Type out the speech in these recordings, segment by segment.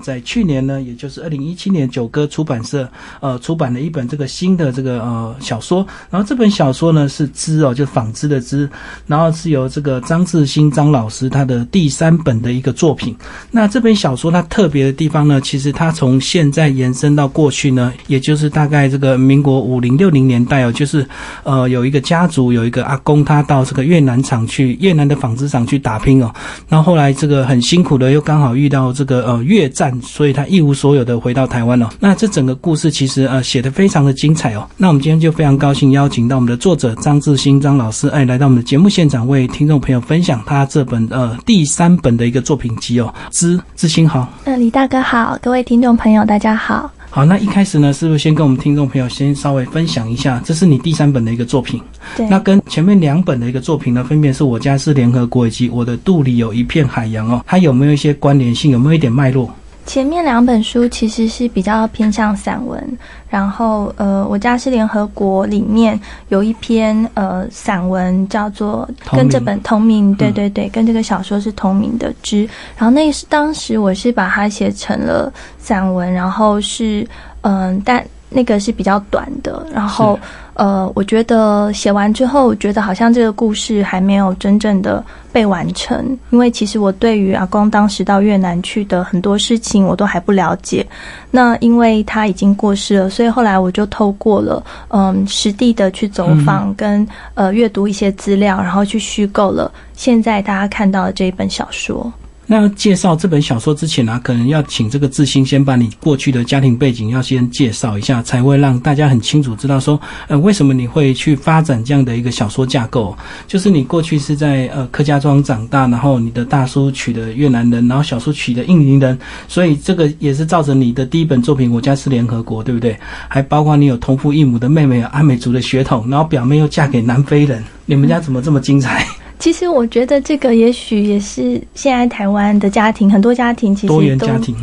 在去年呢，也就是二零一七年，九歌出版社呃出版了一本这个新的这个呃小说，然后这本小说呢是织哦，就纺织的织，然后是由这个张志新张老师他的第三本的一个作品。那这本小说它特别的地方呢，其实它从现在延伸到过去呢，也就是大概这个民国五零六零年代哦，就是呃有一个家族有一个阿公，他到这个越南厂去越南的纺织厂去打拼哦，然后后来这个很辛苦的又刚好遇到这个呃越战。所以他一无所有的回到台湾了。那这整个故事其实呃写的非常的精彩哦。那我们今天就非常高兴邀请到我们的作者张志新张老师，哎，来到我们的节目现场，为听众朋友分享他这本呃第三本的一个作品集哦。知志新好，呃，李大哥好，各位听众朋友大家好。好，那一开始呢，是不是先跟我们听众朋友先稍微分享一下，这是你第三本的一个作品？对。那跟前面两本的一个作品呢，分别是我家是联合国以及我的肚里有一片海洋哦，它有没有一些关联性？有没有一点脉络？前面两本书其实是比较偏向散文，然后呃，我家是联合国里面有一篇呃散文叫做跟这本同名，对对对，跟这个小说是同名的之，然后那是当时我是把它写成了散文，然后是嗯，但。那个是比较短的，然后，呃，我觉得写完之后，觉得好像这个故事还没有真正的被完成，因为其实我对于阿光当时到越南去的很多事情我都还不了解。那因为他已经过世了，所以后来我就透过了嗯实地的去走访跟呃阅读一些资料，然后去虚构了现在大家看到的这一本小说。那介绍这本小说之前呢，可能要请这个志兴先把你过去的家庭背景要先介绍一下，才会让大家很清楚知道说，呃，为什么你会去发展这样的一个小说架构？就是你过去是在呃客家庄长大，然后你的大叔娶的越南人，然后小叔娶的印尼人，所以这个也是造成你的第一本作品《我家是联合国》，对不对？还包括你有同父异母的妹妹，有阿美族的血统，然后表妹又嫁给南非人，你们家怎么这么精彩？其实我觉得这个也许也是现在台湾的家庭，很多家庭其实都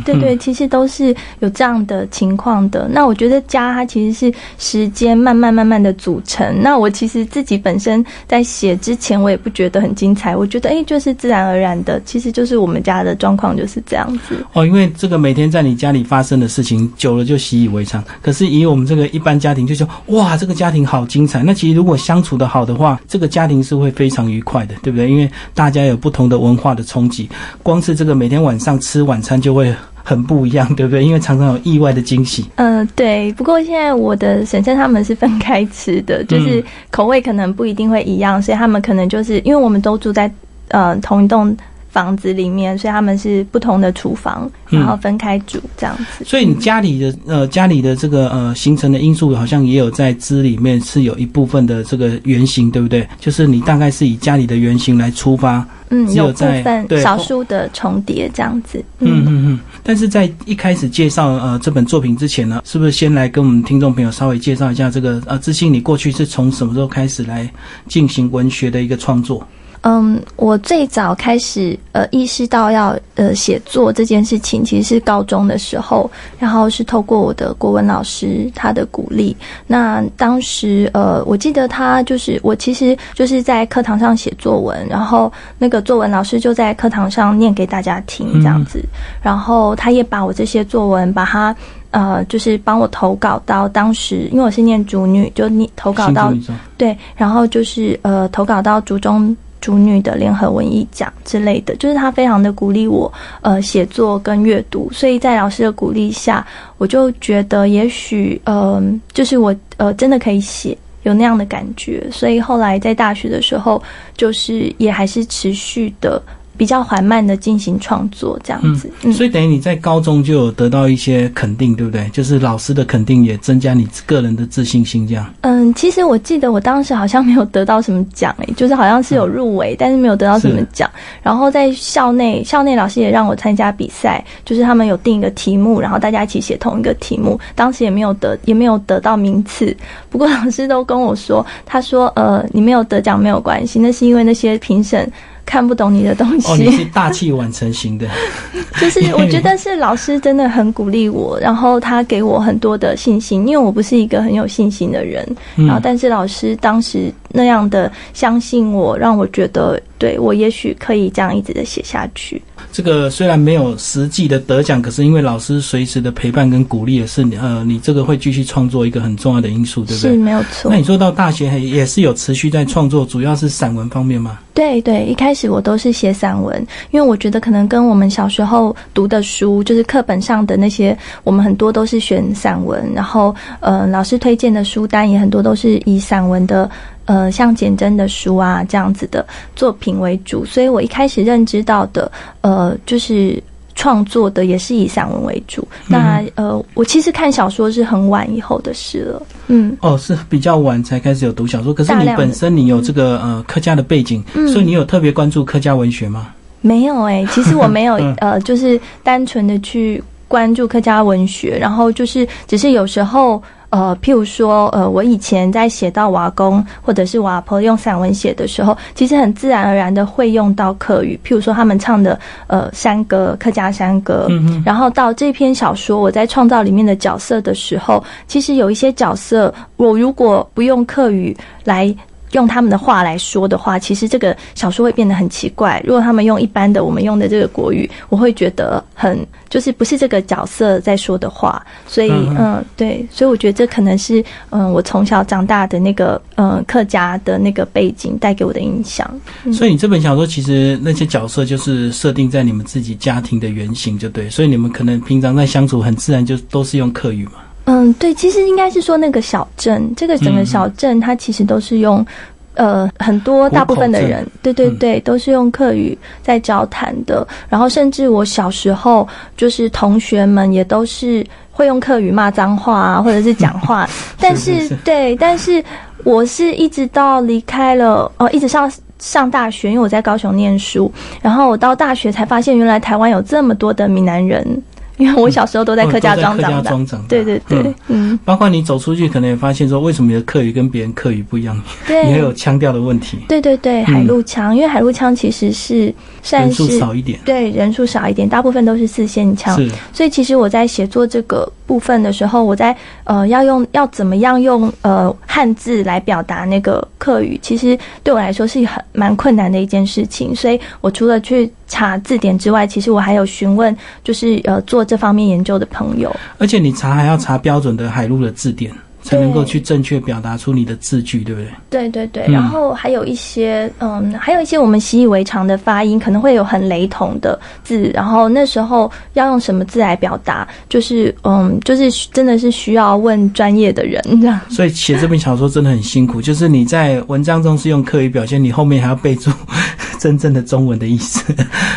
对对，其实都是有这样的情况的。那我觉得家它其实是时间慢慢慢慢的组成。那我其实自己本身在写之前，我也不觉得很精彩，我觉得哎，就是自然而然的，其实就是我们家的状况就是这样子。哦，因为这个每天在你家里发生的事情久了就习以为常。可是以我们这个一般家庭就说，哇，这个家庭好精彩。那其实如果相处的好的话，这个家庭是会非常愉快。对不对？因为大家有不同的文化的冲击，光是这个每天晚上吃晚餐就会很不一样，对不对？因为常常有意外的惊喜。嗯，对。不过现在我的婶婶他们是分开吃的，就是口味可能不一定会一样，所以他们可能就是因为我们都住在呃同一栋。房子里面，所以他们是不同的厨房，然后分开煮这样子。所以你家里的呃家里的这个呃形成的因素，好像也有在汁里面是有一部分的这个原型，对不对？就是你大概是以家里的原型来出发，嗯，有部分少数的重叠这样子。嗯嗯嗯。但是在一开始介绍呃这本作品之前呢，是不是先来跟我们听众朋友稍微介绍一下这个呃知信，你过去是从什么时候开始来进行文学的一个创作？嗯，我最早开始呃意识到要呃写作这件事情，其实是高中的时候，然后是透过我的国文老师他的鼓励。那当时呃，我记得他就是我其实就是在课堂上写作文，然后那个作文老师就在课堂上念给大家听这样子，然后他也把我这些作文把它呃就是帮我投稿到当时，因为我是念主女，就念投稿到对，然后就是呃投稿到竹中。主女的联合文艺奖之类的，就是他非常的鼓励我，呃，写作跟阅读。所以在老师的鼓励下，我就觉得也许，嗯，就是我，呃，真的可以写，有那样的感觉。所以后来在大学的时候，就是也还是持续的。比较缓慢的进行创作，这样子，所以等于你在高中就有得到一些肯定，对不对？就是老师的肯定也增加你个人的自信心，这样。嗯，其实我记得我当时好像没有得到什么奖，诶，就是好像是有入围，但是没有得到什么奖。然后在校内，校内老师也让我参加比赛，就是他们有定一个题目，然后大家一起写同一个题目。当时也没有得，也没有得到名次。不过老师都跟我说，他说，呃，你没有得奖没有关系，那是因为那些评审。看不懂你的东西，哦，你是大器晚成型的，就是我觉得是老师真的很鼓励我，然后他给我很多的信心，因为我不是一个很有信心的人，然后但是老师当时那样的相信我，让我觉得对我也许可以这样一直的写下去。这个虽然没有实际的得奖，可是因为老师随时的陪伴跟鼓励，也是呃，你这个会继续创作一个很重要的因素，对不对？是没有错。那你说到大学也是有持续在创作，主要是散文方面吗？对对，一开始我都是写散文，因为我觉得可能跟我们小时候读的书，就是课本上的那些，我们很多都是选散文，然后呃，老师推荐的书单也很多都是以散文的。呃，像简真的书啊这样子的作品为主，所以我一开始认知到的，呃，就是创作的也是以散文为主。那呃，我其实看小说是很晚以后的事了。嗯，哦，是比较晚才开始有读小说。可是你本身你有这个呃客家的背景，所以你有特别关注客家文学吗？没有哎，其实我没有呃，就是单纯的去关注客家文学，然后就是只是有时候。呃，譬如说，呃，我以前在写到瓦工或者是瓦婆用散文写的时候，其实很自然而然的会用到客语。譬如说，他们唱的呃山歌，客家山歌。嗯然后到这篇小说，我在创造里面的角色的时候，其实有一些角色，我如果不用客语来。用他们的话来说的话，其实这个小说会变得很奇怪。如果他们用一般的我们用的这个国语，我会觉得很就是不是这个角色在说的话。所以，嗯，对，所以我觉得这可能是嗯我从小长大的那个嗯客家的那个背景带给我的影响。所以你这本小说其实那些角色就是设定在你们自己家庭的原型，就对。所以你们可能平常在相处很自然，就都是用客语嘛。嗯，对，其实应该是说那个小镇，这个整个小镇，它其实都是用，呃，很多大部分的人，对对对，都是用客语在交谈的。然后，甚至我小时候，就是同学们也都是会用客语骂脏话啊，或者是讲话。但是，对，但是我是一直到离开了，哦，一直上上大学，因为我在高雄念书，然后我到大学才发现，原来台湾有这么多的闽南人。因为我小时候都在客家庄长大，对对对，嗯，包括你走出去，可能也发现说，为什么你的客语跟别人客语不一样？对，也有腔调的问题。对对对，海陆腔，因为海陆腔其实是人数少一点，对，人数少一点，大部分都是四线腔。所以其实我在写作这个部分的时候，我在呃要用要怎么样用呃汉字来表达那个客语，其实对我来说是很蛮困难的一件事情。所以我除了去查字典之外，其实我还有询问，就是呃做。这方面研究的朋友，而且你查还要查标准的海陆的字典。才能够去正确表达出你的字句，对不对？对对对，然后还有一些，嗯，还有一些我们习以为常的发音，可能会有很雷同的字，然后那时候要用什么字来表达，就是，嗯，就是真的是需要问专业的人这样。所以写这本小说真的很辛苦，就是你在文章中是用课语表现，你后面还要备注 真正的中文的意思。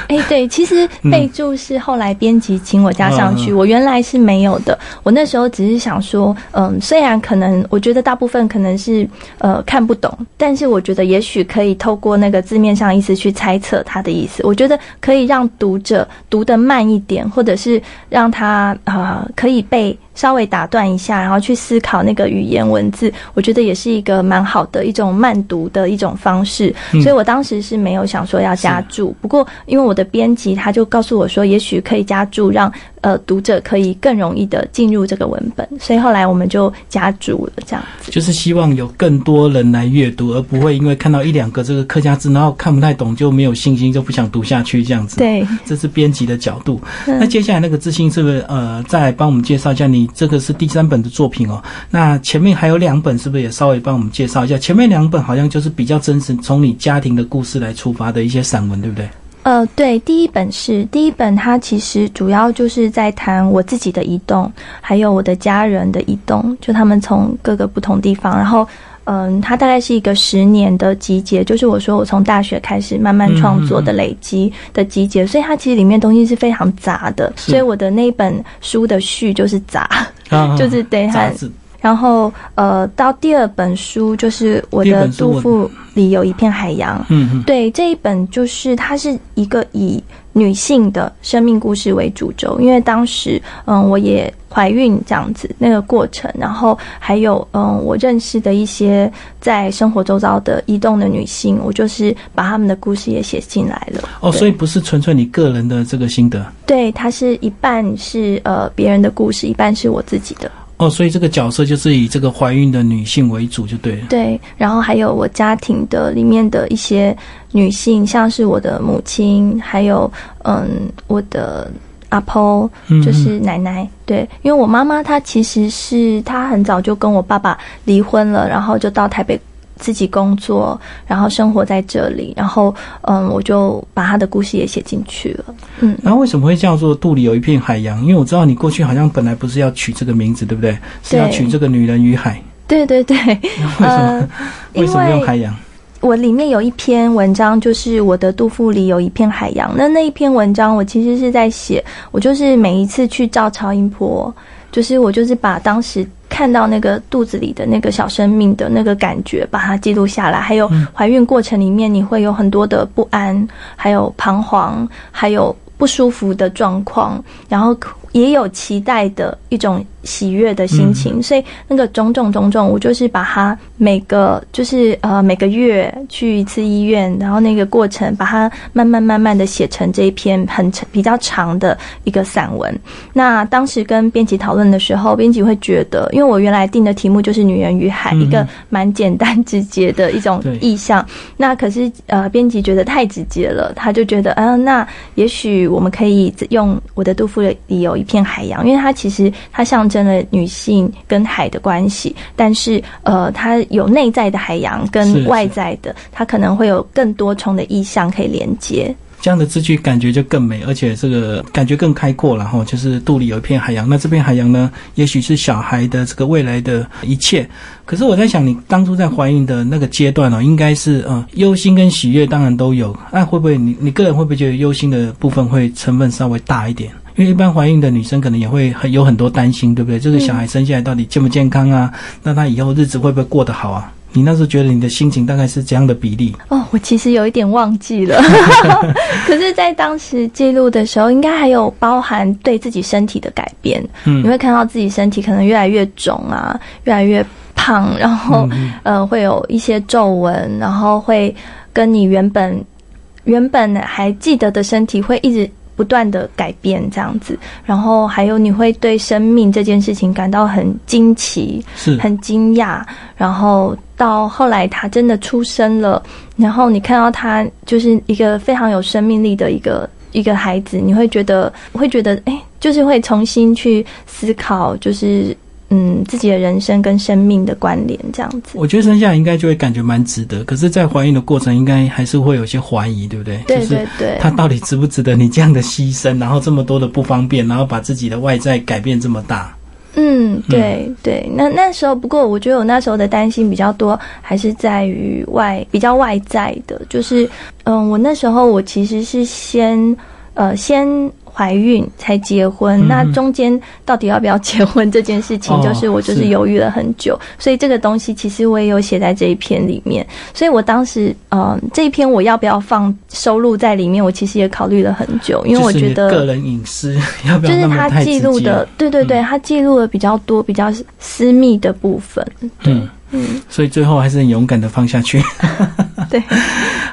哎，对，其实备注是后来编辑请我加上去，我原来是没有的。我那时候只是想说，嗯，虽然。可能我觉得大部分可能是呃看不懂，但是我觉得也许可以透过那个字面上意思去猜测他的意思。我觉得可以让读者读得慢一点，或者是让他啊可以被。稍微打断一下，然后去思考那个语言文字，我觉得也是一个蛮好的一种慢读的一种方式。所以我当时是没有想说要加注，不过因为我的编辑他就告诉我说，也许可以加注，让呃读者可以更容易的进入这个文本。所以后来我们就加注了这样子，就是希望有更多人来阅读，而不会因为看到一两个这个客家字，然后看不太懂就没有信心，就不想读下去这样子。对，这是编辑的角度。那接下来那个自信是不是呃再帮我们介绍一下你？这个是第三本的作品哦，那前面还有两本，是不是也稍微帮我们介绍一下？前面两本好像就是比较真实，从你家庭的故事来出发的一些散文，对不对？呃，对，第一本是第一本，它其实主要就是在谈我自己的移动，还有我的家人的移动，就他们从各个不同地方，然后。嗯，它大概是一个十年的集结，就是我说我从大学开始慢慢创作的累积的集结，所以它其实里面东西是非常杂的，所以我的那本书的序就是杂 就是对它。然后呃，到第二本书就是我的杜甫里有一片海洋，嗯，对这一本就是它是一个以。女性的生命故事为主轴，因为当时，嗯，我也怀孕这样子那个过程，然后还有，嗯，我认识的一些在生活周遭的移动的女性，我就是把他们的故事也写进来了。哦，所以不是纯粹你个人的这个心得？对，它是一半是呃别人的故事，一半是我自己的。哦，所以这个角色就是以这个怀孕的女性为主，就对了。对，然后还有我家庭的里面的一些女性，像是我的母亲，还有嗯我的阿婆，就是奶奶。对，因为我妈妈她其实是她很早就跟我爸爸离婚了，然后就到台北。自己工作，然后生活在这里，然后嗯，我就把他的故事也写进去了。嗯，然后为什么会叫做肚里有一片海洋？因为我知道你过去好像本来不是要取这个名字，对不对？是要取这个女人与海。对对对。为什么？为什么用海洋？我里面有一篇文章，就是我的肚腹里有一片海洋。那那一篇文章，我其实是在写，我就是每一次去照超音波。就是我就是把当时看到那个肚子里的那个小生命的那个感觉，把它记录下来。还有怀孕过程里面，你会有很多的不安，还有彷徨，还有不舒服的状况，然后也有期待的一种。喜悦的心情，所以那个种种种种，我就是把它每个就是呃每个月去一次医院，然后那个过程把它慢慢慢慢的写成这一篇很比较长的一个散文。那当时跟编辑讨论的时候，编辑会觉得，因为我原来定的题目就是“女人与海”，一个蛮简单直接的一种意象。那可是呃编辑觉得太直接了，他就觉得嗯，那也许我们可以用我的杜甫里有一片海洋，因为它其实它象征了女性跟海的关系，但是呃，它有内在的海洋跟外在的，它可能会有更多重的意象可以连接。这样的字句感觉就更美，而且这个感觉更开阔了哈。就是肚里有一片海洋，那这片海洋呢，也许是小孩的这个未来的一切。可是我在想，你当初在怀孕的那个阶段哦，应该是呃忧心跟喜悦当然都有，那会不会你你个人会不会觉得忧心的部分会成分稍微大一点？因为一般怀孕的女生可能也会很有很多担心，对不对？这个小孩生下来到底健不健康啊？那她以后日子会不会过得好啊？你那时候觉得你的心情大概是怎样的比例？哦，我其实有一点忘记了，可是，在当时记录的时候，应该还有包含对自己身体的改变。嗯，你会看到自己身体可能越来越肿啊，越来越胖，然后 呃，会有一些皱纹，然后会跟你原本原本还记得的身体会一直。不断的改变这样子，然后还有你会对生命这件事情感到很惊奇，是很惊讶，然后到后来他真的出生了，然后你看到他就是一个非常有生命力的一个一个孩子，你会觉得会觉得哎，就是会重新去思考，就是。嗯，自己的人生跟生命的关联这样子，我觉得生下来应该就会感觉蛮值得。可是，在怀孕的过程，应该还是会有些怀疑，对不对？对对对，他到底值不值得你这样的牺牲？然后这么多的不方便，然后把自己的外在改变这么大。嗯，对对。那那时候，不过我觉得我那时候的担心比较多，还是在于外比较外在的，就是嗯，我那时候我其实是先呃先。怀孕才结婚，那中间到底要不要结婚这件事情，就是我就是犹豫了很久。所以这个东西其实我也有写在这一篇里面。所以我当时，嗯，这一篇我要不要放收录在里面，我其实也考虑了很久，因为我觉得个人隐私 要不要就是他记录的，对对对，他记录了比较多比较私密的部分。嗯嗯，所以最后还是很勇敢的放下去。对。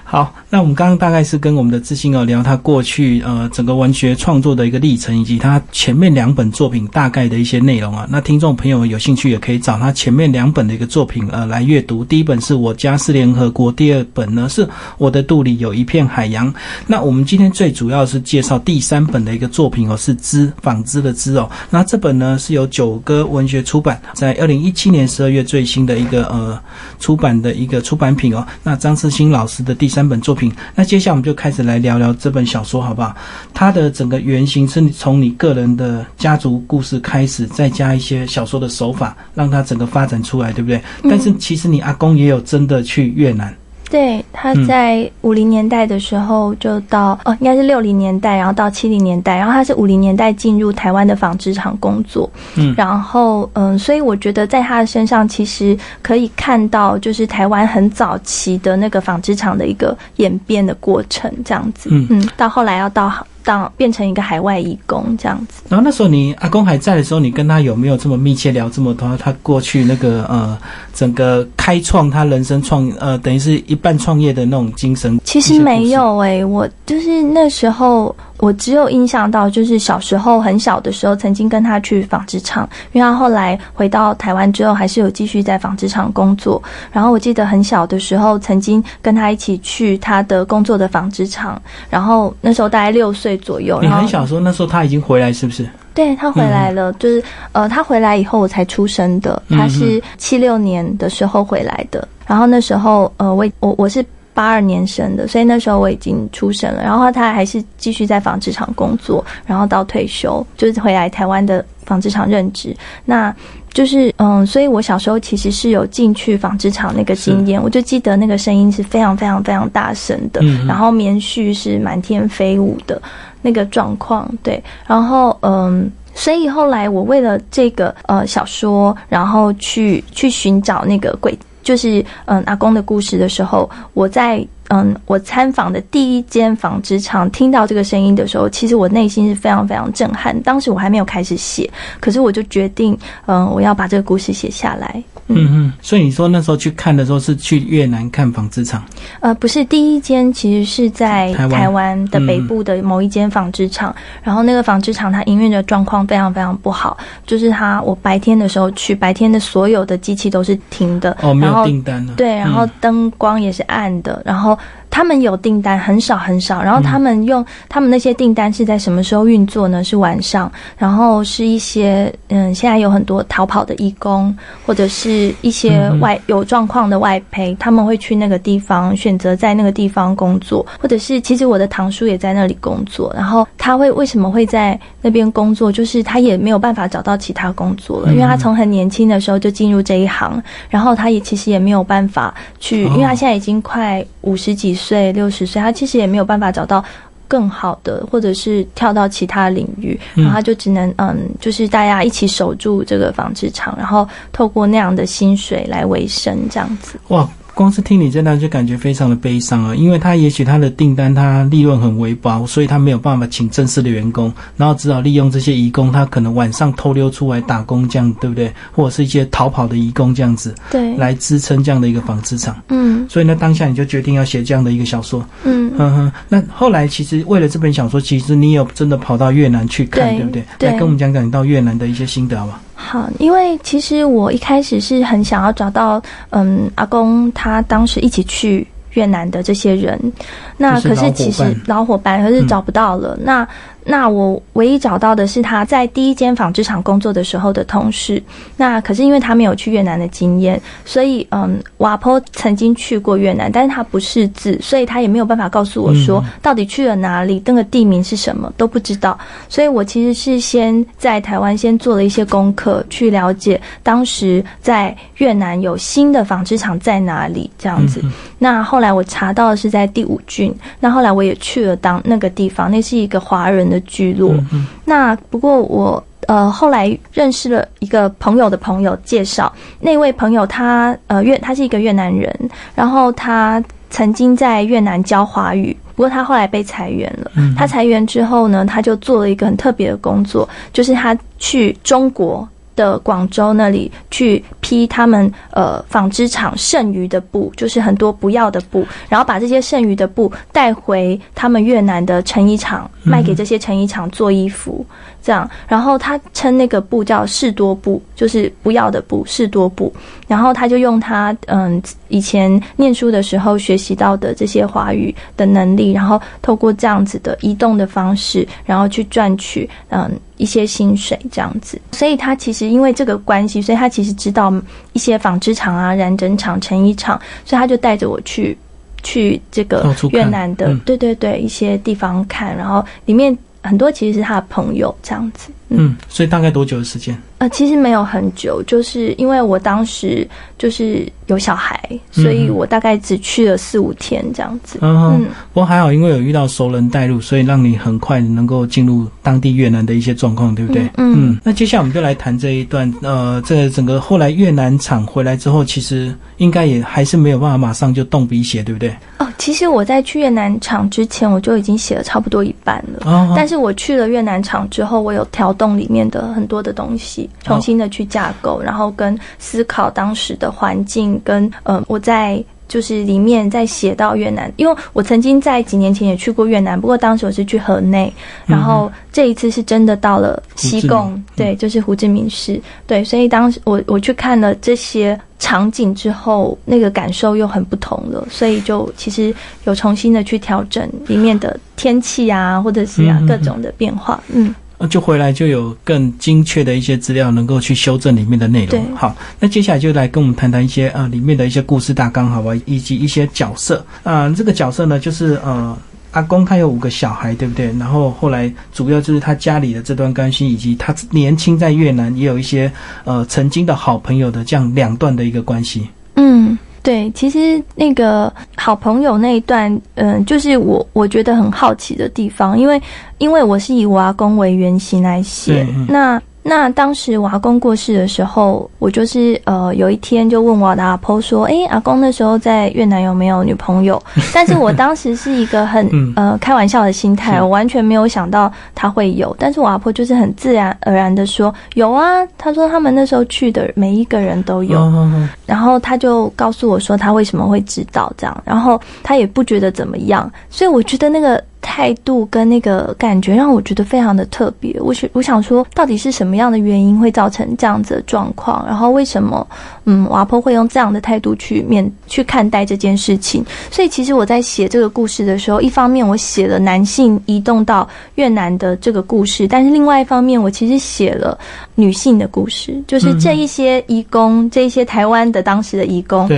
好，那我们刚刚大概是跟我们的自信哦聊他过去呃整个文学创作的一个历程，以及他前面两本作品大概的一些内容啊。那听众朋友有兴趣也可以找他前面两本的一个作品呃来阅读。第一本是我家是联合国，第二本呢是我的肚里有一片海洋。那我们今天最主要是介绍第三本的一个作品哦，是织纺织的织哦。那这本呢是由九歌文学出版，在二零一七年十二月最新的一个呃出版的一个出版品哦。那张世新老师的第三。三本作品，那接下来我们就开始来聊聊这本小说，好不好？它的整个原型是从你个人的家族故事开始，再加一些小说的手法，让它整个发展出来，对不对？但是其实你阿公也有真的去越南。对，他在五零年代的时候就到哦，应该是六零年代，然后到七零年代，然后他是五零年代进入台湾的纺织厂工作，嗯，然后嗯，所以我觉得在他的身上其实可以看到，就是台湾很早期的那个纺织厂的一个演变的过程，这样子，嗯。嗯，到后来要到。当变成一个海外义工这样子，然后那时候你阿公还在的时候，你跟他有没有这么密切聊这么多？他过去那个呃，整个开创他人生创呃，等于是一半创业的那种精神。其实没有诶，我就是那时候。我只有印象到，就是小时候很小的时候，曾经跟他去纺织厂，因为他后来回到台湾之后，还是有继续在纺织厂工作。然后我记得很小的时候，曾经跟他一起去他的工作的纺织厂，然后那时候大概六岁左右。你很小时候，那时候他已经回来，是不是？对他回来了，就是呃，他回来以后我才出生的，他是七六年的时候回来的。然后那时候呃，我我我是。八二年生的，所以那时候我已经出生了。然后他还是继续在纺织厂工作，然后到退休就是回来台湾的纺织厂任职。那就是嗯，所以我小时候其实是有进去纺织厂那个经验，我就记得那个声音是非常非常非常大声的，然后棉絮是满天飞舞的那个状况。对，然后嗯，所以后来我为了这个呃小说，然后去去寻找那个鬼。就是嗯，阿公的故事的时候，我在嗯，我参访的第一间纺织厂，听到这个声音的时候，其实我内心是非常非常震撼。当时我还没有开始写，可是我就决定，嗯，我要把这个故事写下来。嗯嗯，所以你说那时候去看的时候是去越南看纺织厂？呃，不是，第一间其实是在台湾的北部的某一间纺织厂。然后那个纺织厂它营运的状况非常非常不好，就是它我白天的时候去，白天的所有的机器都是停的，哦，没有订单了。对，然后灯光也是暗的，然后。他们有订单很少很少，然后他们用他们那些订单是在什么时候运作呢？是晚上，然后是一些嗯，现在有很多逃跑的义工，或者是一些外有状况的外陪，他们会去那个地方选择在那个地方工作，或者是其实我的堂叔也在那里工作，然后他会为什么会在那边工作？就是他也没有办法找到其他工作了，因为他从很年轻的时候就进入这一行，然后他也其实也没有办法去，因为他现在已经快五十几。岁六十岁，他其实也没有办法找到更好的，或者是跳到其他领域，然后他就只能嗯，就是大家一起守住这个纺织厂，然后透过那样的薪水来维生，这样子。哇！光是听你这段就感觉非常的悲伤啊，因为他也许他的订单他利润很微薄，所以他没有办法请正式的员工，然后只好利用这些义工，他可能晚上偷溜出来打工这样，对不对？或者是一些逃跑的义工这样子，对，来支撑这样的一个纺织厂。嗯，所以呢，当下你就决定要写这样的一个小说。嗯哼哼。那后来其实为了这本小说，其实你有真的跑到越南去看，对不对？来跟我们讲讲你到越南的一些心得好吗？好，因为其实我一开始是很想要找到，嗯，阿公他当时一起去越南的这些人，那可是其实老伙伴，可是找不到了。那那我唯一找到的是他在第一间纺织厂工作的时候的同事。那可是因为他没有去越南的经验，所以嗯，瓦坡曾经去过越南，但是他不识字，所以他也没有办法告诉我说到底去了哪里，那个地名是什么都不知道。所以我其实是先在台湾先做了一些功课，去了解当时在越南有新的纺织厂在哪里这样子。那后来我查到的是在第五郡，那后来我也去了当那个地方，那是一个华人。的聚落，那不过我呃后来认识了一个朋友的朋友介绍，那位朋友他呃越他是一个越南人，然后他曾经在越南教华语，不过他后来被裁员了。他裁员之后呢，他就做了一个很特别的工作，就是他去中国。的广州那里去批他们呃纺织厂剩余的布，就是很多不要的布，然后把这些剩余的布带回他们越南的成衣厂，卖给这些成衣厂做衣服。这样，然后他称那个布叫士多布，就是不要的布，士多布。然后他就用他嗯以前念书的时候学习到的这些华语的能力，然后透过这样子的移动的方式，然后去赚取嗯一些薪水这样子。所以他其实因为这个关系，所以他其实知道一些纺织厂啊、染整厂、成衣厂，所以他就带着我去去这个越南的对对对一些地方看，然后里面。很多其实是他的朋友这样子，嗯，所以大概多久的时间？呃，其实没有很久，就是因为我当时就是有小孩，所以我大概只去了四五天这样子。嗯，不过还好，因为有遇到熟人带路，所以让你很快能够进入当地越南的一些状况，对不对？嗯，那接下来我们就来谈这一段。呃，这整个后来越南厂回来之后，其实应该也还是没有办法马上就动笔写，对不对？哦，其实我在去越南厂之前，我就已经写了差不多一半了。哦，但是我去了越南厂之后，我有调动里面的很多的东西。重新的去架构，然后跟思考当时的环境，跟呃，我在就是里面在写到越南，因为我曾经在几年前也去过越南，不过当时我是去河内，然后这一次是真的到了西贡，对，就是胡志明市，对，所以当时我我去看了这些场景之后，那个感受又很不同了，所以就其实有重新的去调整里面的天气啊，或者是啊各种的变化，嗯。就回来就有更精确的一些资料，能够去修正里面的内容。好，那接下来就来跟我们谈谈一些啊里面的一些故事大纲，好吧，以及一些角色。啊，这个角色呢，就是呃阿公他有五个小孩，对不对？然后后来主要就是他家里的这段关系，以及他年轻在越南也有一些呃曾经的好朋友的这样两段的一个关系。嗯。对，其实那个好朋友那一段，嗯，就是我我觉得很好奇的地方，因为因为我是以阿公为原型来写，那。那当时我阿公过世的时候，我就是呃有一天就问我的阿婆说：“哎，阿公那时候在越南有没有女朋友？”但是我当时是一个很呃开玩笑的心态，我完全没有想到他会有。但是我阿婆就是很自然而然的说：“有啊。”他说他们那时候去的每一个人都有。然后他就告诉我说他为什么会知道这样，然后他也不觉得怎么样。所以我觉得那个。态度跟那个感觉让我觉得非常的特别。我想，我想说，到底是什么样的原因会造成这样子的状况？然后为什么，嗯，瓦婆会用这样的态度去面去看待这件事情？所以，其实我在写这个故事的时候，一方面我写了男性移动到越南的这个故事，但是另外一方面，我其实写了女性的故事，就是这一些移工，这一些台湾的当时的移工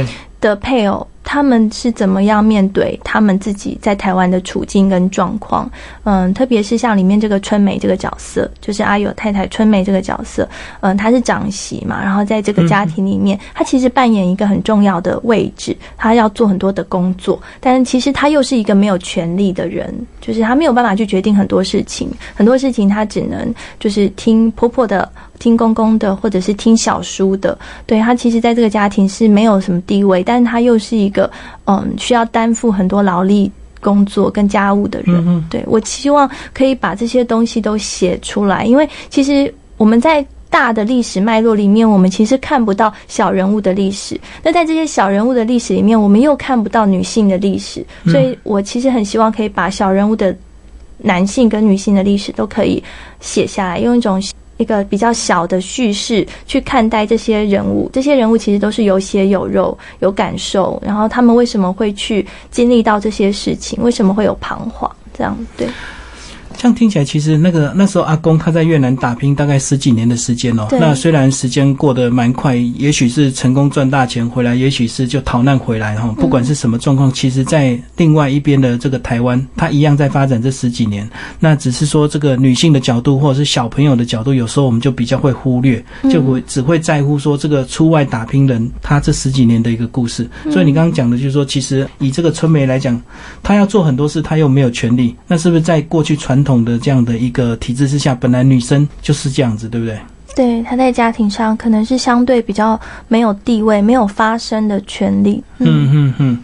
的配偶。他们是怎么样面对他们自己在台湾的处境跟状况？嗯，特别是像里面这个春梅这个角色，就是阿友太太春梅这个角色，嗯，她是长媳嘛，然后在这个家庭里面，她其实扮演一个很重要的位置，她要做很多的工作，但是其实她又是一个没有权利的人，就是她没有办法去决定很多事情，很多事情她只能就是听婆婆的。听公公的，或者是听小叔的，对他其实在这个家庭是没有什么地位，但是他又是一个嗯需要担负很多劳力工作跟家务的人。对我希望可以把这些东西都写出来，因为其实我们在大的历史脉络里面，我们其实看不到小人物的历史。那在这些小人物的历史里面，我们又看不到女性的历史，所以我其实很希望可以把小人物的男性跟女性的历史都可以写下来，用一种。一个比较小的叙事去看待这些人物，这些人物其实都是有血有肉、有感受，然后他们为什么会去经历到这些事情？为什么会有彷徨？这样对。这样听起来，其实那个那时候阿公他在越南打拼大概十几年的时间哦。那虽然时间过得蛮快，也许是成功赚大钱回来，也许是就逃难回来哈。不管是什么状况，其实，在另外一边的这个台湾，他一样在发展这十几年。那只是说这个女性的角度，或者是小朋友的角度，有时候我们就比较会忽略，就会只会在乎说这个出外打拼人他这十几年的一个故事。所以你刚刚讲的就是说，其实以这个春梅来讲，她要做很多事，她又没有权利。那是不是在过去传统的这样的一个体制之下，本来女生就是这样子，对不对？对，她在家庭上可能是相对比较没有地位、没有发声的权利。嗯嗯嗯。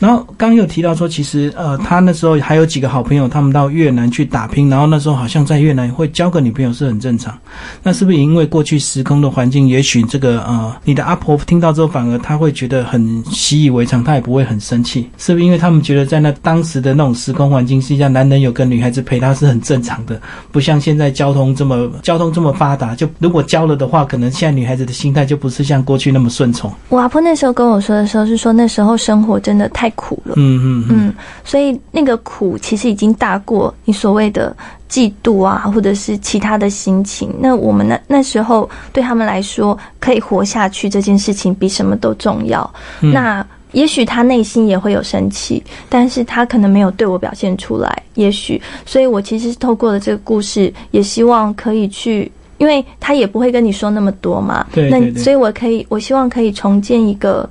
然后刚有提到说，其实呃，他那时候还有几个好朋友，他们到越南去打拼，然后那时候好像在越南会交个女朋友是很正常。那是不是因为过去时空的环境，也许这个呃，你的阿婆听到之后，反而他会觉得很习以为常，他也不会很生气？是不是因为他们觉得在那当时的那种时空环境，之下男人有个女孩子陪他是很正常的，不像现在交通这么交通这么发达，就如果交了的话，可能现在女孩子的心态就不是像过去那么顺从。我阿婆那时候跟我说的时候，是说那时候生活真的太。苦了，嗯嗯嗯，所以那个苦其实已经大过你所谓的嫉妒啊，或者是其他的心情。那我们那那时候对他们来说，可以活下去这件事情比什么都重要。那也许他内心也会有生气，但是他可能没有对我表现出来。也许，所以我其实透过了这个故事，也希望可以去，因为他也不会跟你说那么多嘛。对，那所以我可以，我希望可以重建一个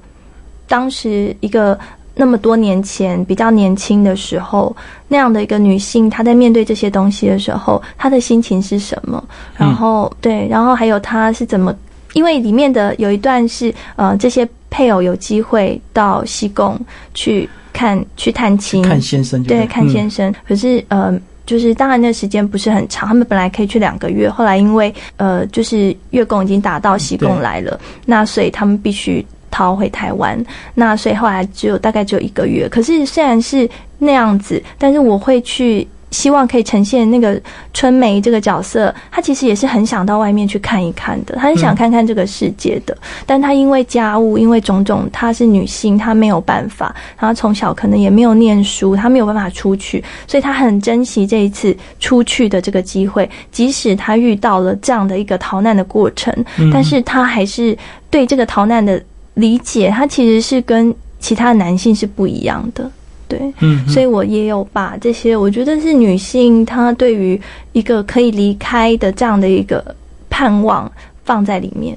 当时一个。那么多年前，比较年轻的时候，那样的一个女性，她在面对这些东西的时候，她的心情是什么？然后，对，然后还有她是怎么？因为里面的有一段是，呃，这些配偶有机会到西贡去看、去探亲，看先生，对，看先生。可是，呃，就是当然那时间不是很长，他们本来可以去两个月，后来因为，呃，就是月供已经打到西贡来了，那所以他们必须。逃回台湾。那所以后来只有大概只有一个月。可是虽然是那样子，但是我会去。希望可以呈现那个春梅这个角色，她其实也是很想到外面去看一看的，她很想看看这个世界的。但她因为家务，因为种种，她是女性，她没有办法。然后从小可能也没有念书，她没有办法出去，所以她很珍惜这一次出去的这个机会。即使她遇到了这样的一个逃难的过程，但是她还是对这个逃难的理解，他其实是跟其他男性是不一样的。对，嗯，所以我也有把这些，我觉得是女性她对于一个可以离开的这样的一个盼望放在里面。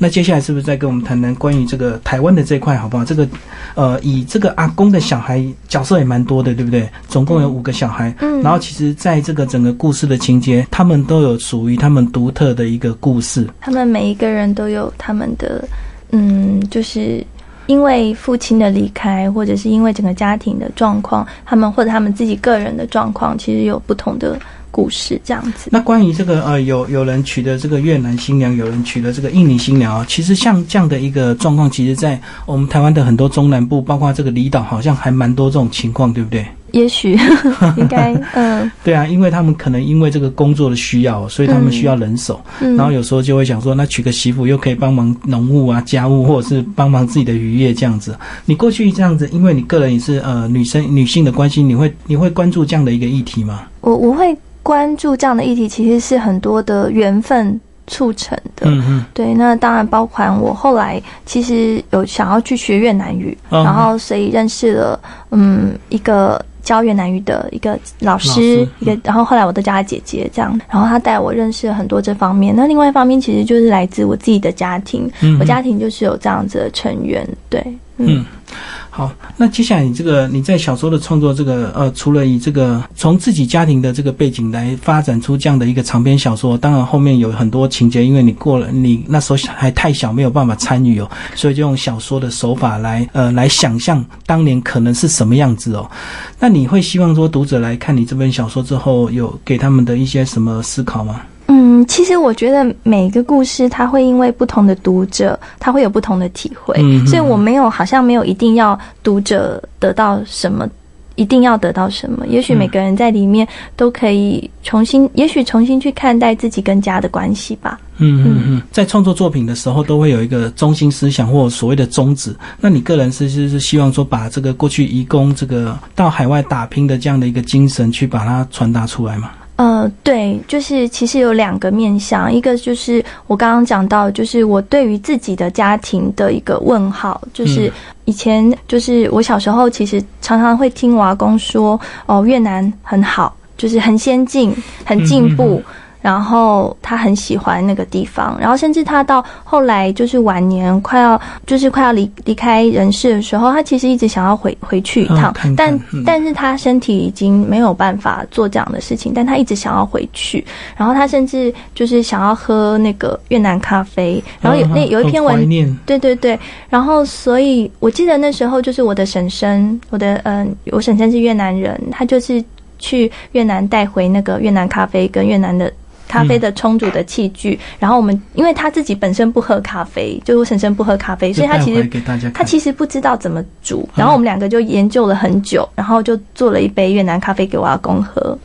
那接下来是不是再跟我们谈谈关于这个台湾的这块好不好？这个，呃，以这个阿公的小孩角色也蛮多的，对不对？总共有五个小孩，嗯，然后其实在这个整个故事的情节，他们都有属于他们独特的一个故事。他们每一个人都有他们的，嗯，就是因为父亲的离开，或者是因为整个家庭的状况，他们或者他们自己个人的状况，其实有不同的。故事这样子。那关于这个呃，有有人娶的这个越南新娘，有人娶的这个印尼新娘啊，其实像这样的一个状况，其实，在我们台湾的很多中南部，包括这个离岛，好像还蛮多这种情况，对不对？也许 应该 嗯。对啊，因为他们可能因为这个工作的需要，所以他们需要人手，然后有时候就会想说，那娶个媳妇又可以帮忙农务啊、家务，或者是帮忙自己的渔业这样子。你过去这样子，因为你个人也是呃女生女性的关系，你会你会关注这样的一个议题吗？我我会。关注这样的议题，其实是很多的缘分促成的。嗯嗯，对，那当然包括我后来其实有想要去学越南语，然后所以认识了嗯一个教越南语的一个老师，一个，然后后来我都叫他姐姐这样，然后他带我认识了很多这方面。那另外一方面，其实就是来自我自己的家庭，我家庭就是有这样子的成员，对，嗯。好，那接下来你这个你在小说的创作，这个呃，除了以这个从自己家庭的这个背景来发展出这样的一个长篇小说，当然后面有很多情节，因为你过了你那时候还太小，没有办法参与哦，所以就用小说的手法来呃来想象当年可能是什么样子哦。那你会希望说读者来看你这本小说之后，有给他们的一些什么思考吗？嗯，其实我觉得每一个故事，它会因为不同的读者，他会有不同的体会，所以我没有好像没有一定要读者得到什么，一定要得到什么。也许每个人在里面都可以重新，也许重新去看待自己跟家的关系吧。嗯嗯嗯，在创作作品的时候，都会有一个中心思想或所谓的宗旨。那你个人是是是希望说，把这个过去移工这个到海外打拼的这样的一个精神，去把它传达出来吗？呃，对，就是其实有两个面向，一个就是我刚刚讲到，就是我对于自己的家庭的一个问号，就是以前就是我小时候其实常常会听我阿公说，哦，越南很好，就是很先进，很进步。然后他很喜欢那个地方，然后甚至他到后来就是晚年快要就是快要离离开人世的时候，他其实一直想要回回去一趟，但但是他身体已经没有办法做这样的事情，但他一直想要回去。然后他甚至就是想要喝那个越南咖啡，然后有那有一篇文，对对对，然后所以我记得那时候就是我的婶婶，我的嗯，我婶婶是越南人，他就是去越南带回那个越南咖啡跟越南的。咖啡的冲煮的器具，然后我们因为他自己本身不喝咖啡，就是我婶婶不喝咖啡，所以他其实他其实不知道怎么煮，然后我们两个就研究了很久，然后就做了一杯越南咖啡给我阿公喝，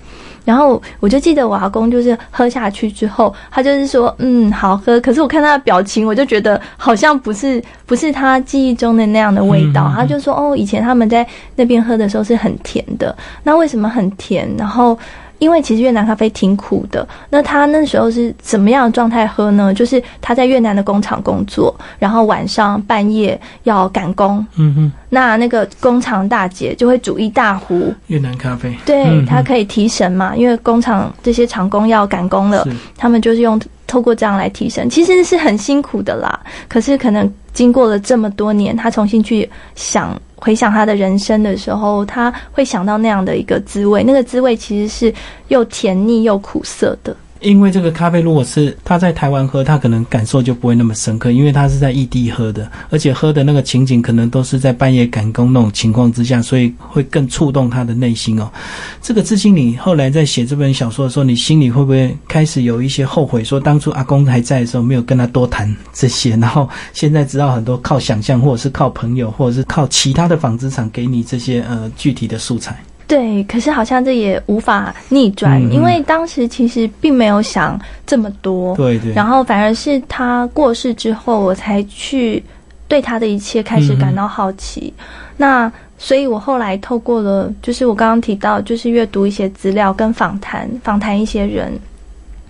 然后我就记得我阿公就是喝下去之后，他就是说嗯好喝，可是我看他的表情，我就觉得好像不是不是他记忆中的那样的味道，他就说哦以前他们在那边喝的时候是很甜的，那为什么很甜？然后。因为其实越南咖啡挺苦的，那他那时候是怎么样的状态喝呢？就是他在越南的工厂工作，然后晚上半夜要赶工，嗯哼，那那个工厂大姐就会煮一大壶。越南咖啡，对他可以提神嘛，因为工厂这些厂工要赶工了，他们就是用透过这样来提神，其实是很辛苦的啦。可是可能经过了这么多年，他重新去想。回想他的人生的时候，他会想到那样的一个滋味，那个滋味其实是又甜腻又苦涩的。因为这个咖啡如果是他在台湾喝，他可能感受就不会那么深刻，因为他是在异地喝的，而且喝的那个情景可能都是在半夜赶工那种情况之下，所以会更触动他的内心哦。这个志兴，你后来在写这本小说的时候，你心里会不会开始有一些后悔，说当初阿公还在的时候没有跟他多谈这些，然后现在知道很多靠想象，或者是靠朋友，或者是靠其他的纺织厂给你这些呃具体的素材？对，可是好像这也无法逆转，因为当时其实并没有想这么多。对对。然后反而是他过世之后，我才去对他的一切开始感到好奇。那所以，我后来透过了，就是我刚刚提到，就是阅读一些资料跟访谈，访谈一些人，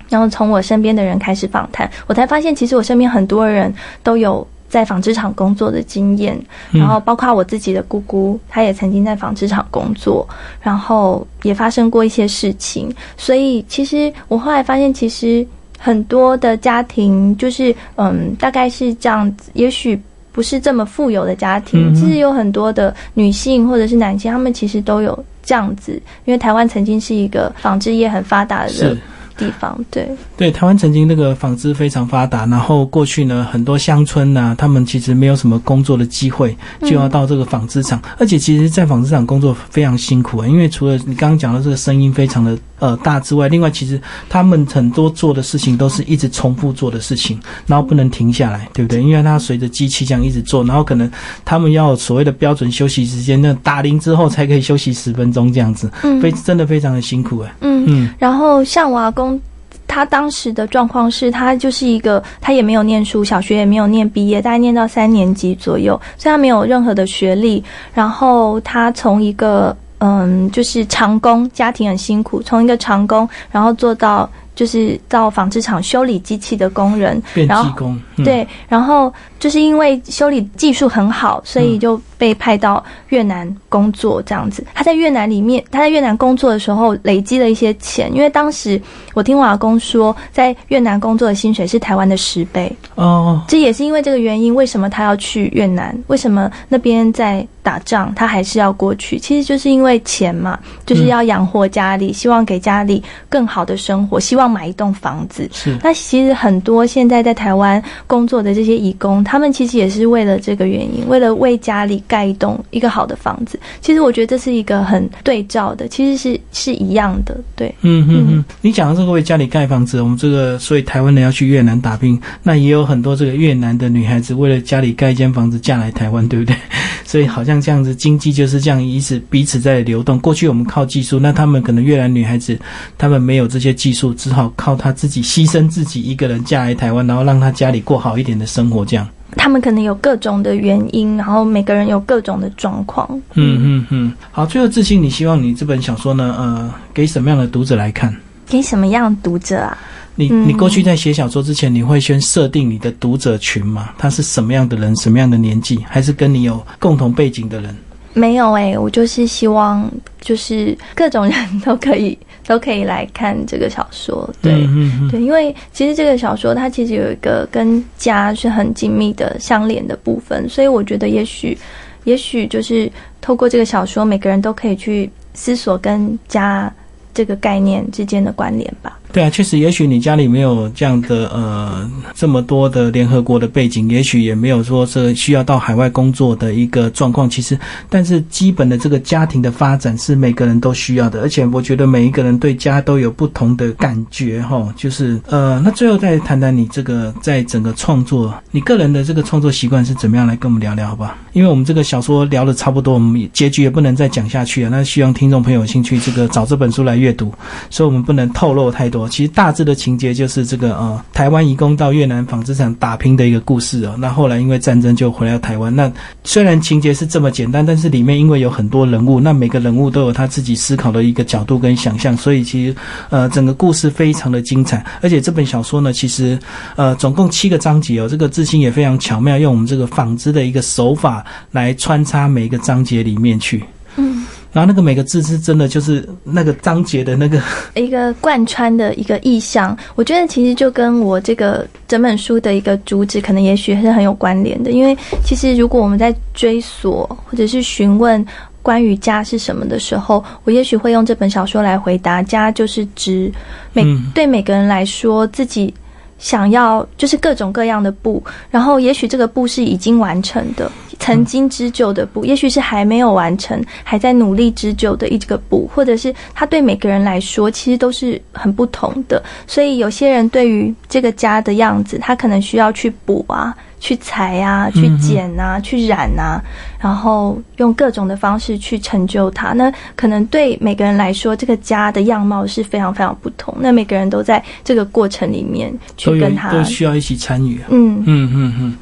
然后从我身边的人开始访谈，我才发现，其实我身边很多人都有。在纺织厂工作的经验，然后包括我自己的姑姑，她也曾经在纺织厂工作，然后也发生过一些事情。所以其实我后来发现，其实很多的家庭就是嗯，大概是这样子。也许不是这么富有的家庭，其实有很多的女性或者是男性，他们其实都有这样子。因为台湾曾经是一个纺织业很发达的。地方对。对，台湾曾经那个纺织非常发达，然后过去呢，很多乡村呐，他们其实没有什么工作的机会，就要到这个纺织厂，而且其实，在纺织厂工作非常辛苦啊，因为除了你刚刚讲的这个声音非常的呃大之外，另外其实他们很多做的事情都是一直重复做的事情，然后不能停下来，对不对？因为它随着机器这样一直做，然后可能他们要所谓的标准休息时间，那打铃之后才可以休息十分钟这样子，嗯非真的非常的辛苦哎。嗯嗯，然后像我阿公。他当时的状况是他就是一个，他也没有念书，小学也没有念毕业，大概念到三年级左右，所以他没有任何的学历。然后他从一个嗯，就是长工，家庭很辛苦，从一个长工，然后做到。就是到纺织厂修理机器的工人，然后对，然后就是因为修理技术很好，所以就被派到越南工作这样子。他在越南里面，他在越南工作的时候累积了一些钱，因为当时我听我阿公说，在越南工作的薪水是台湾的十倍哦。这也是因为这个原因，为什么他要去越南？为什么那边在打仗，他还是要过去？其实就是因为钱嘛，就是要养活家里，希望给家里更好的生活，希望。买一栋房子，是那其实很多现在在台湾工作的这些义工，他们其实也是为了这个原因，为了为家里盖一栋一个好的房子。其实我觉得这是一个很对照的，其实是是一样的。对，嗯嗯嗯，你讲的这个为家里盖房子，我们这个所以台湾人要去越南打拼，那也有很多这个越南的女孩子为了家里盖一间房子嫁来台湾，对不对？所以好像这样子经济就是这样一直彼此在流动。过去我们靠技术，那他们可能越南女孩子他们没有这些技术，只好靠她自己牺牲自己一个人嫁来台湾，然后让她家里过好一点的生活。这样，他们可能有各种的原因，然后每个人有各种的状况。嗯嗯嗯。好，最后自信，你希望你这本小说呢，呃，给什么样的读者来看？给什么样读者啊？你你过去在写小说之前，你会先设定你的读者群吗？他是什么样的人，什么样的年纪，还是跟你有共同背景的人？没有诶，我就是希望，就是各种人都可以都可以来看这个小说。对对，因为其实这个小说它其实有一个跟家是很紧密的相连的部分，所以我觉得也许也许就是透过这个小说，每个人都可以去思索跟家这个概念之间的关联吧。对啊，确实，也许你家里没有这样的呃这么多的联合国的背景，也许也没有说是需要到海外工作的一个状况。其实，但是基本的这个家庭的发展是每个人都需要的，而且我觉得每一个人对家都有不同的感觉哈。就是呃，那最后再谈谈你这个在整个创作，你个人的这个创作习惯是怎么样？来跟我们聊聊好不好？因为我们这个小说聊的差不多，我们结局也不能再讲下去了。那希望听众朋友有兴趣这个找这本书来阅读，所以我们不能透露太多。其实大致的情节就是这个呃，台湾移工到越南纺织厂打拼的一个故事哦。那后来因为战争就回到台湾。那虽然情节是这么简单，但是里面因为有很多人物，那每个人物都有他自己思考的一个角度跟想象，所以其实呃整个故事非常的精彩。而且这本小说呢，其实呃总共七个章节哦，这个志清也非常巧妙，用我们这个纺织的一个手法来穿插每一个章节里面去。嗯。然后那个每个字是真的就是那个章节的那个 一个贯穿的一个意象。我觉得其实就跟我这个整本书的一个主旨，可能也许是很有关联的。因为其实如果我们在追索或者是询问关于家是什么的时候，我也许会用这本小说来回答：家就是指每对每个人来说自己。想要就是各种各样的布，然后也许这个布是已经完成的，曾经织就的布，也许是还没有完成，还在努力织就的一个布，或者是它对每个人来说其实都是很不同的。所以有些人对于这个家的样子，他可能需要去补啊。去裁啊，去剪啊，去染啊，然后用各种的方式去成就它。那可能对每个人来说，这个家的样貌是非常非常不同。那每个人都在这个过程里面去跟他都需要一起参与。嗯嗯嗯嗯。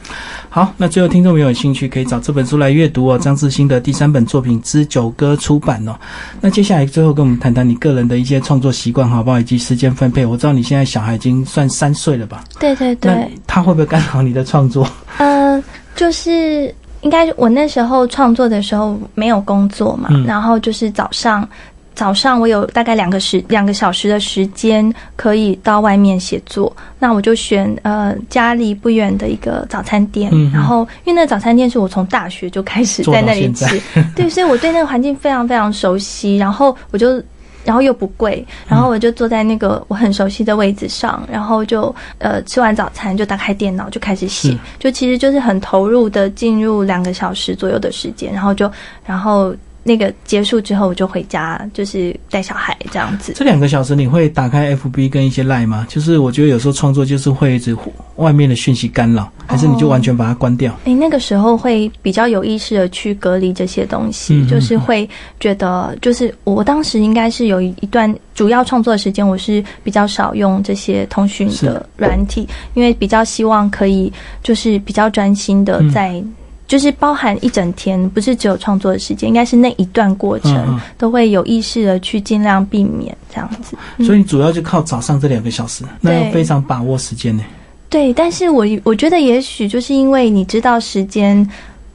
好，那最后听众朋友有兴趣可以找这本书来阅读哦。张志新的第三本作品《之九歌》出版哦。那接下来最后跟我们谈谈你个人的一些创作习惯好不好，以及时间分配。我知道你现在小孩已经算三岁了吧？对对对。他会不会干扰你的创作？呃，就是应该我那时候创作的时候没有工作嘛，然后就是早上。早上我有大概两个时两个小时的时间可以到外面写作，那我就选呃家离不远的一个早餐店，然后因为那个早餐店是我从大学就开始在那里吃，对，所以我对那个环境非常非常熟悉，然后我就然后又不贵，然后我就坐在那个我很熟悉的位置上，然后就呃吃完早餐就打开电脑就开始写，就其实就是很投入的进入两个小时左右的时间，然后就然后。那个结束之后，我就回家，就是带小孩这样子。这两个小时你会打开 FB 跟一些 Line 吗？就是我觉得有时候创作就是会一直外面的讯息干扰，还是你就完全把它关掉？哎，那个时候会比较有意识的去隔离这些东西，就是会觉得，就是我当时应该是有一段主要创作的时间，我是比较少用这些通讯的软体，因为比较希望可以就是比较专心的在。就是包含一整天，不是只有创作的时间，应该是那一段过程都会有意识的去尽量避免这样子。所以你主要就靠早上这两个小时，那要非常把握时间呢。对，但是我我觉得也许就是因为你知道时间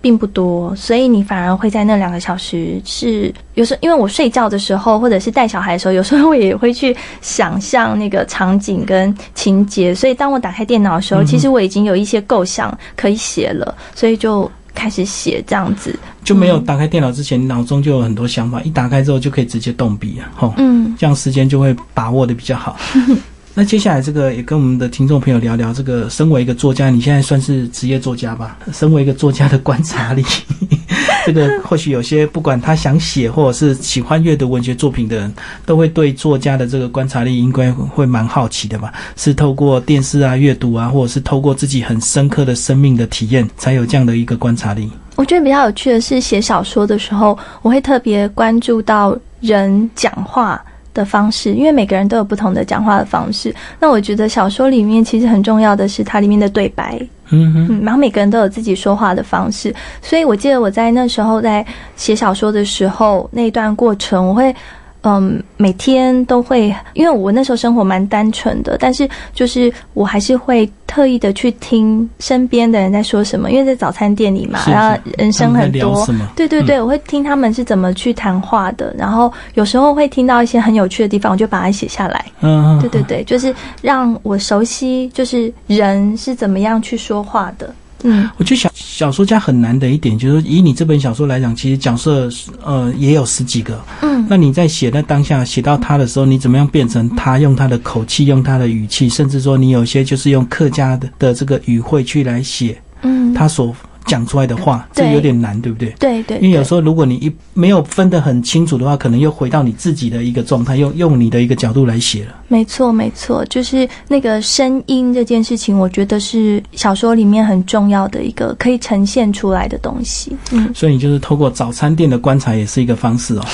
并不多，所以你反而会在那两个小时是有时候，因为我睡觉的时候或者是带小孩的时候，有时候我也会去想象那个场景跟情节，所以当我打开电脑的时候，其实我已经有一些构想可以写了，所以就。开始写这样子，就没有打开电脑之前，脑中就有很多想法，一打开之后就可以直接动笔啊，吼，嗯，这样时间就会把握的比较好。那接下来这个也跟我们的听众朋友聊聊，这个身为一个作家，你现在算是职业作家吧？身为一个作家的观察力，这个或许有些不管他想写或者是喜欢阅读文学作品的人，都会对作家的这个观察力应该会蛮好奇的吧？是透过电视啊阅读啊，或者是透过自己很深刻的生命的体验，才有这样的一个观察力。我觉得比较有趣的是，写小说的时候，我会特别关注到人讲话。的方式，因为每个人都有不同的讲话的方式。那我觉得小说里面其实很重要的是它里面的对白，嗯嗯，然后每个人都有自己说话的方式。所以我记得我在那时候在写小说的时候，那一段过程，我会。嗯，每天都会，因为我那时候生活蛮单纯的，但是就是我还是会特意的去听身边的人在说什么，因为在早餐店里嘛，然后人生很多，对对对，我会听他们是怎么去谈话的，然后有时候会听到一些很有趣的地方，我就把它写下来。嗯，对对对，就是让我熟悉，就是人是怎么样去说话的。嗯，我觉得小小说家很难的一点，就是以你这本小说来讲，其实角色呃也有十几个。嗯，那你在写的当下，写到他的时候，你怎么样变成他用他的口气，用他的语气，甚至说你有些就是用客家的的这个语汇去来写，嗯，他所。讲出来的话，这有点难，对不对？对对。因为有时候，如果你一没有分得很清楚的话，可能又回到你自己的一个状态，用用你的一个角度来写了。没错，没错，就是那个声音这件事情，我觉得是小说里面很重要的一个可以呈现出来的东西。嗯，所以你就是透过早餐店的观察，也是一个方式哦。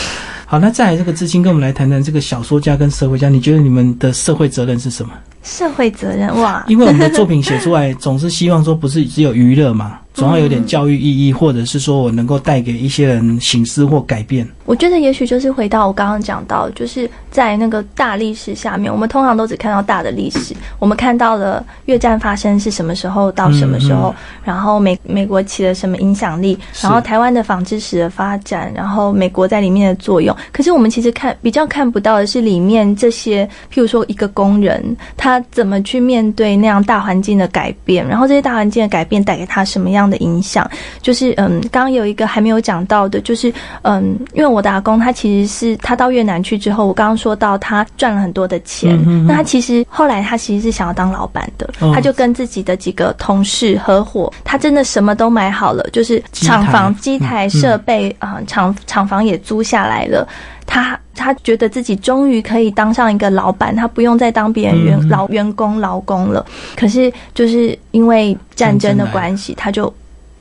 好，那再来这个知青，跟我们来谈谈这个小说家跟社会家，你觉得你们的社会责任是什么？社会责任哇，因为我们的作品写出来，总是希望说不是只有娱乐嘛。总要有点教育意义，或者是说我能够带给一些人醒思或改变。我觉得也许就是回到我刚刚讲到，就是在那个大历史下面，我们通常都只看到大的历史。我们看到了越战发生是什么时候到什么时候，然后美美国起了什么影响力，然后台湾的纺织史的发展，然后美国在里面的作用。可是我们其实看比较看不到的是里面这些，譬如说一个工人他怎么去面对那样大环境的改变，然后这些大环境的改变带给他什么样。的影响？就是，嗯，刚刚有一个还没有讲到的，就是，嗯，因为我的阿公他其实是他到越南去之后，我刚刚说到他赚了很多的钱，那他其实后来他其实是想要当老板的，他就跟自己的几个同事合伙，他真的什么都买好了，就是厂房、机台、设备啊，厂厂房也租下来了，他他觉得自己终于可以当上一个老板，他不用再当别人员老员工劳工了，可是就是因为战争的关系，他就。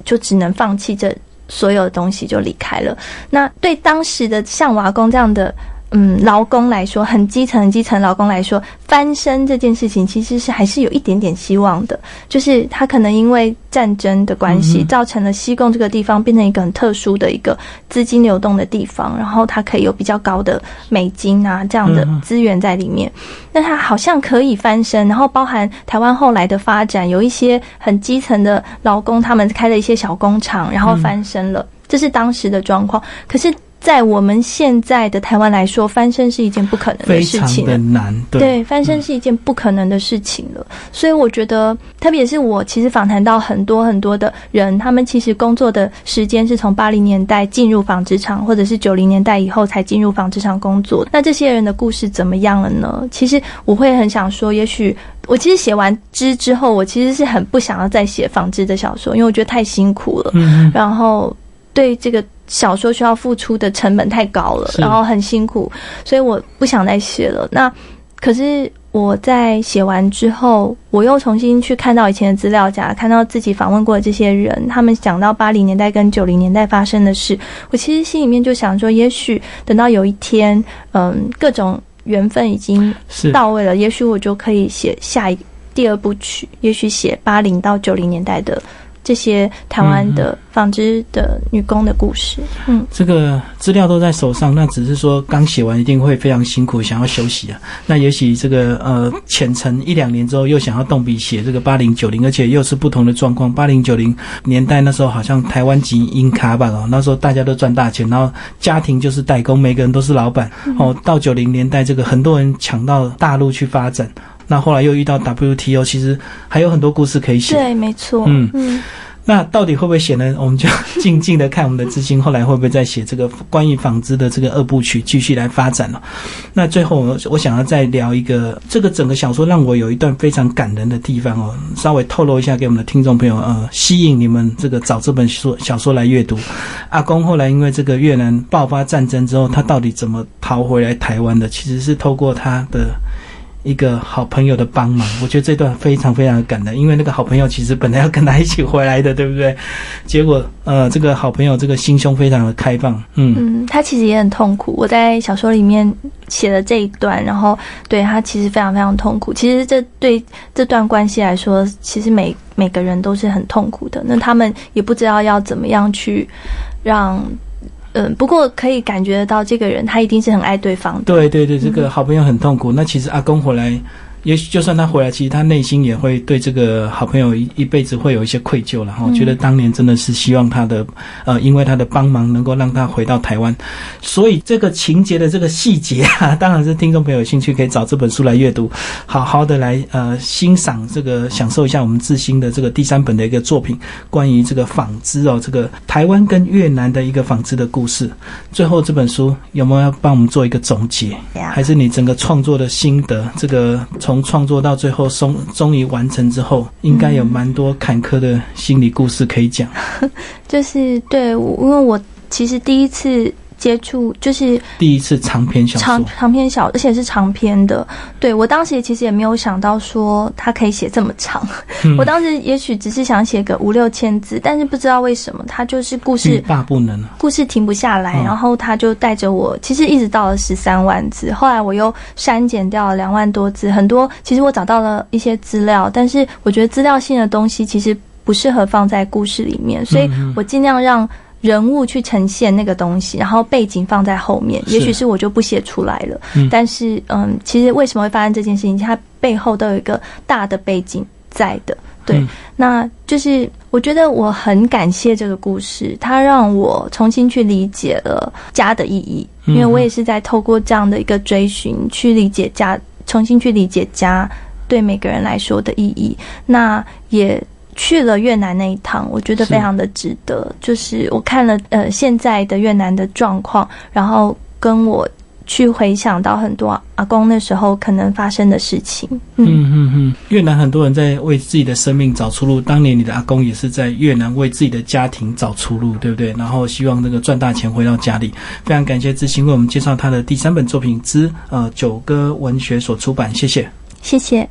就只能放弃这所有的东西，就离开了。那对当时的像瓦工这样的。嗯，劳工来说，很基层、基层劳工来说，翻身这件事情其实是还是有一点点希望的。就是他可能因为战争的关系，造成了西贡这个地方变成一个很特殊的一个资金流动的地方，然后他可以有比较高的美金啊这样的资源在里面。那他好像可以翻身，然后包含台湾后来的发展，有一些很基层的劳工，他们开了一些小工厂，然后翻身了，这是当时的状况。可是。在我们现在的台湾来说，翻身是一件不可能的事情，非常的难。对，翻身是一件不可能的事情了。所以我觉得，特别是我其实访谈到很多很多的人，他们其实工作的时间是从八零年代进入纺织厂，或者是九零年代以后才进入纺织厂工作。那这些人的故事怎么样了呢？其实我会很想说，也许我其实写完织之后，我其实是很不想要再写纺织的小说，因为我觉得太辛苦了。嗯，然后对这个。小说需要付出的成本太高了，然后很辛苦，所以我不想再写了。那可是我在写完之后，我又重新去看到以前的资料夹，看到自己访问过的这些人，他们讲到八零年代跟九零年代发生的事，我其实心里面就想说，也许等到有一天，嗯，各种缘分已经到位了，也许我就可以写下一第二部曲，也许写八零到九零年代的。这些台湾的纺织的女工的故事，嗯，这个资料都在手上，那只是说刚写完一定会非常辛苦，想要休息啊。那也许这个呃浅层一两年之后，又想要动笔写这个八零九零，而且又是不同的状况。八零九零年代那时候好像台湾籍英卡吧哦，那时候大家都赚大钱，然后家庭就是代工，每个人都是老板哦。到九零年代，这个很多人抢到大陆去发展。那后来又遇到 WTO，其实还有很多故事可以写。对，没错。嗯嗯，那到底会不会写呢？我们就静静的看我们的知心，后来会不会再写这个关于纺织的这个二部曲，继续来发展了？那最后我我想要再聊一个，这个整个小说让我有一段非常感人的地方哦，稍微透露一下给我们的听众朋友，呃，吸引你们这个找这本书小说来阅读。阿公后来因为这个越南爆发战争之后，他到底怎么逃回来台湾的？其实是透过他的。一个好朋友的帮忙，我觉得这段非常非常的感人，因为那个好朋友其实本来要跟他一起回来的，对不对？结果呃，这个好朋友这个心胸非常的开放，嗯嗯，他其实也很痛苦。我在小说里面写了这一段，然后对他其实非常非常痛苦。其实这对这段关系来说，其实每每个人都是很痛苦的。那他们也不知道要怎么样去让。嗯，不过可以感觉得到，这个人他一定是很爱对方的。对对对，这个好朋友很痛苦。那其实阿公回来。也许就算他回来，其实他内心也会对这个好朋友一一辈子会有一些愧疚了哈。觉得当年真的是希望他的，呃，因为他的帮忙能够让他回到台湾。所以这个情节的这个细节啊，当然是听众朋友有兴趣可以找这本书来阅读，好好的来呃欣赏这个享受一下我们自新的这个第三本的一个作品，关于这个纺织哦，这个台湾跟越南的一个纺织的故事。最后这本书有没有要帮我们做一个总结？还是你整个创作的心得？这个从从创作到最后，终终于完成之后，应该有蛮多坎坷的心理故事可以讲。就是对，因为我其实第一次接触，就是第一次长篇小长说，长篇小，而且是长篇的。对我当时也其实也没有想到说他可以写这么长，嗯 我当时也许只是想写个五六千字，但是不知道为什么他就是故欲事罢不能啊。故事停不下来，嗯然后他就带着我，其实一直到了十三万字，后来我又删减掉了两万多字，很多其实我找到了一些资料，但是我觉得资料性的东西其实不适合放在故事里面，所以嗯我尽量让。人物去呈现那个东西，然后背景放在后面，也许是我就不写出来了。嗯但是，嗯，其实为什么会发生这件事情？它背后都有一个大的背景在的。对，嗯那就是我觉得我很感谢这个故事，它让我重新去理解了家的意义，嗯因为我也是在透过这样的一个追寻去理解家，重新去理解家对每个人来说的意义。那也。去了越南那一趟，我觉得非常的值得。就是我看了呃现在的越南的状况，然后跟我去回想到很多阿公那时候可能发生的事情。嗯嗯嗯嗯，越南很多人在为自己的生命找出路。当年你的阿公也是在越南为自己的家庭找出路，对不对？然后希望那个赚大钱回到家里。非常感谢知心为我们介绍他的第三本作品之呃九歌文学所出版，谢谢。谢谢。